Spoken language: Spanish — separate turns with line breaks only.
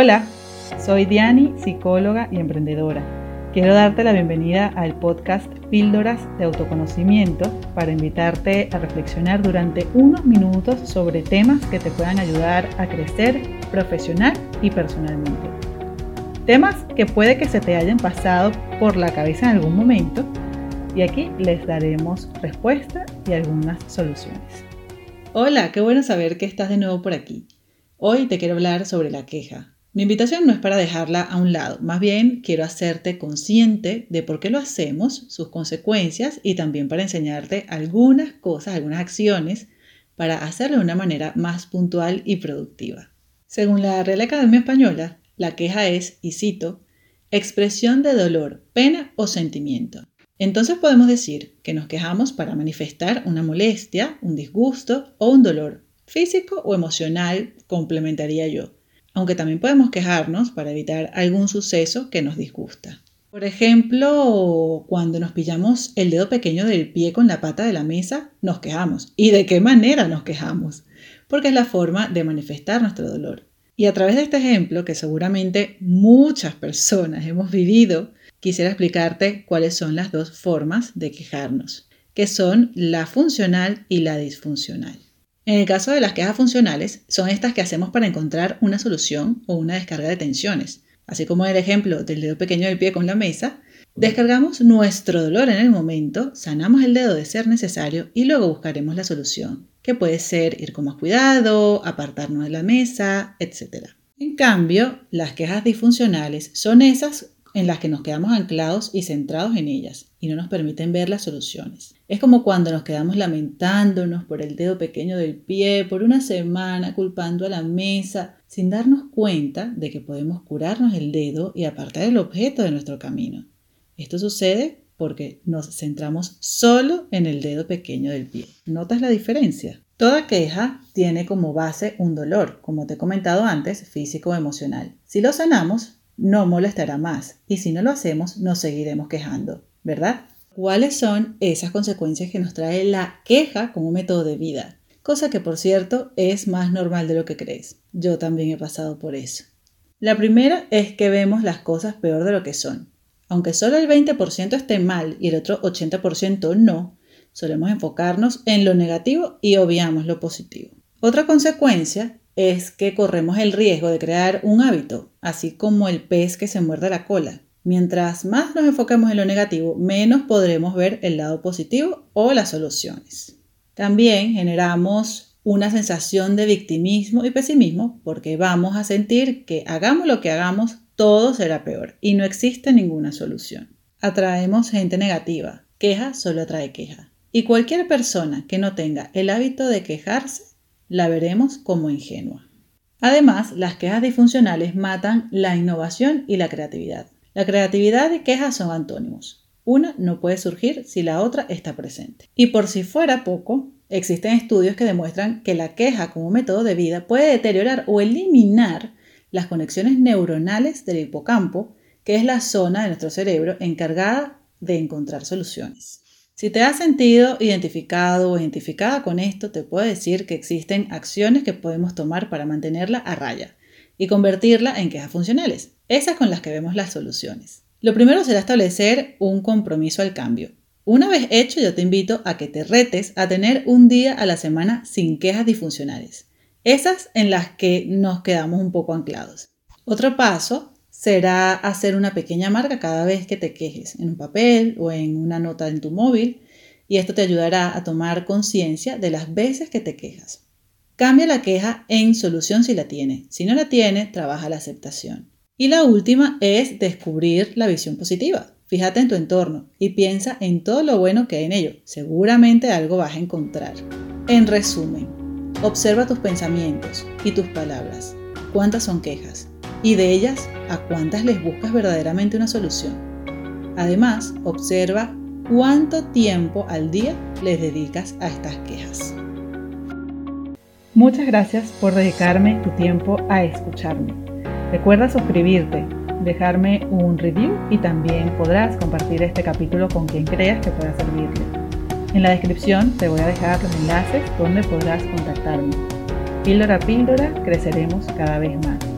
Hola, soy Diani, psicóloga y emprendedora. Quiero darte la bienvenida al podcast Píldoras de Autoconocimiento para invitarte a reflexionar durante unos minutos sobre temas que te puedan ayudar a crecer profesional y personalmente. Temas que puede que se te hayan pasado por la cabeza en algún momento y aquí les daremos respuesta y algunas soluciones. Hola, qué bueno saber que estás de nuevo por aquí. Hoy te quiero hablar sobre la queja, mi invitación no es para dejarla a un lado, más bien quiero hacerte consciente de por qué lo hacemos, sus consecuencias y también para enseñarte algunas cosas, algunas acciones para hacerlo de una manera más puntual y productiva. Según la Real Academia Española, la queja es, y cito, expresión de dolor, pena o sentimiento. Entonces podemos decir que nos quejamos para manifestar una molestia, un disgusto o un dolor físico o emocional, complementaría yo aunque también podemos quejarnos para evitar algún suceso que nos disgusta. Por ejemplo, cuando nos pillamos el dedo pequeño del pie con la pata de la mesa, nos quejamos. ¿Y de qué manera nos quejamos? Porque es la forma de manifestar nuestro dolor. Y a través de este ejemplo, que seguramente muchas personas hemos vivido, quisiera explicarte cuáles son las dos formas de quejarnos, que son la funcional y la disfuncional. En el caso de las quejas funcionales, son estas que hacemos para encontrar una solución o una descarga de tensiones. Así como en el ejemplo del dedo pequeño del pie con la mesa, descargamos nuestro dolor en el momento, sanamos el dedo de ser necesario y luego buscaremos la solución, que puede ser ir con más cuidado, apartarnos de la mesa, etc. En cambio, las quejas disfuncionales son esas en las que nos quedamos anclados y centrados en ellas y no nos permiten ver las soluciones. Es como cuando nos quedamos lamentándonos por el dedo pequeño del pie por una semana, culpando a la mesa, sin darnos cuenta de que podemos curarnos el dedo y apartar el objeto de nuestro camino. Esto sucede porque nos centramos solo en el dedo pequeño del pie. ¿Notas la diferencia? Toda queja tiene como base un dolor, como te he comentado antes, físico o emocional. Si lo sanamos, no molestará más y si no lo hacemos nos seguiremos quejando, ¿verdad? ¿Cuáles son esas consecuencias que nos trae la queja como método de vida? Cosa que por cierto es más normal de lo que crees. Yo también he pasado por eso. La primera es que vemos las cosas peor de lo que son. Aunque solo el 20% esté mal y el otro 80% no, solemos enfocarnos en lo negativo y obviamos lo positivo. Otra consecuencia es que corremos el riesgo de crear un hábito, así como el pez que se muerde la cola. Mientras más nos enfoquemos en lo negativo, menos podremos ver el lado positivo o las soluciones. También generamos una sensación de victimismo y pesimismo porque vamos a sentir que hagamos lo que hagamos, todo será peor y no existe ninguna solución. Atraemos gente negativa. Queja solo atrae queja. Y cualquier persona que no tenga el hábito de quejarse la veremos como ingenua. Además, las quejas disfuncionales matan la innovación y la creatividad. La creatividad y quejas son antónimos. Una no puede surgir si la otra está presente. Y por si fuera poco, existen estudios que demuestran que la queja como método de vida puede deteriorar o eliminar las conexiones neuronales del hipocampo, que es la zona de nuestro cerebro encargada de encontrar soluciones. Si te has sentido identificado o identificada con esto, te puedo decir que existen acciones que podemos tomar para mantenerla a raya y convertirla en quejas funcionales, esas con las que vemos las soluciones. Lo primero será establecer un compromiso al cambio. Una vez hecho, yo te invito a que te retes a tener un día a la semana sin quejas disfuncionales, esas en las que nos quedamos un poco anclados. Otro paso será hacer una pequeña marca cada vez que te quejes, en un papel o en una nota en tu móvil, y esto te ayudará a tomar conciencia de las veces que te quejas. Cambia la queja en solución si la tiene. Si no la tiene, trabaja la aceptación. Y la última es descubrir la visión positiva. Fíjate en tu entorno y piensa en todo lo bueno que hay en ello. Seguramente algo vas a encontrar. En resumen, observa tus pensamientos y tus palabras. ¿Cuántas son quejas? Y de ellas a cuántas les buscas verdaderamente una solución. Además, observa cuánto tiempo al día les dedicas a estas quejas. Muchas gracias por dedicarme tu tiempo a escucharme. Recuerda suscribirte, dejarme un review y también podrás compartir este capítulo con quien creas que pueda servirle. En la descripción te voy a dejar los enlaces donde podrás contactarme. Píldora a píldora creceremos cada vez más.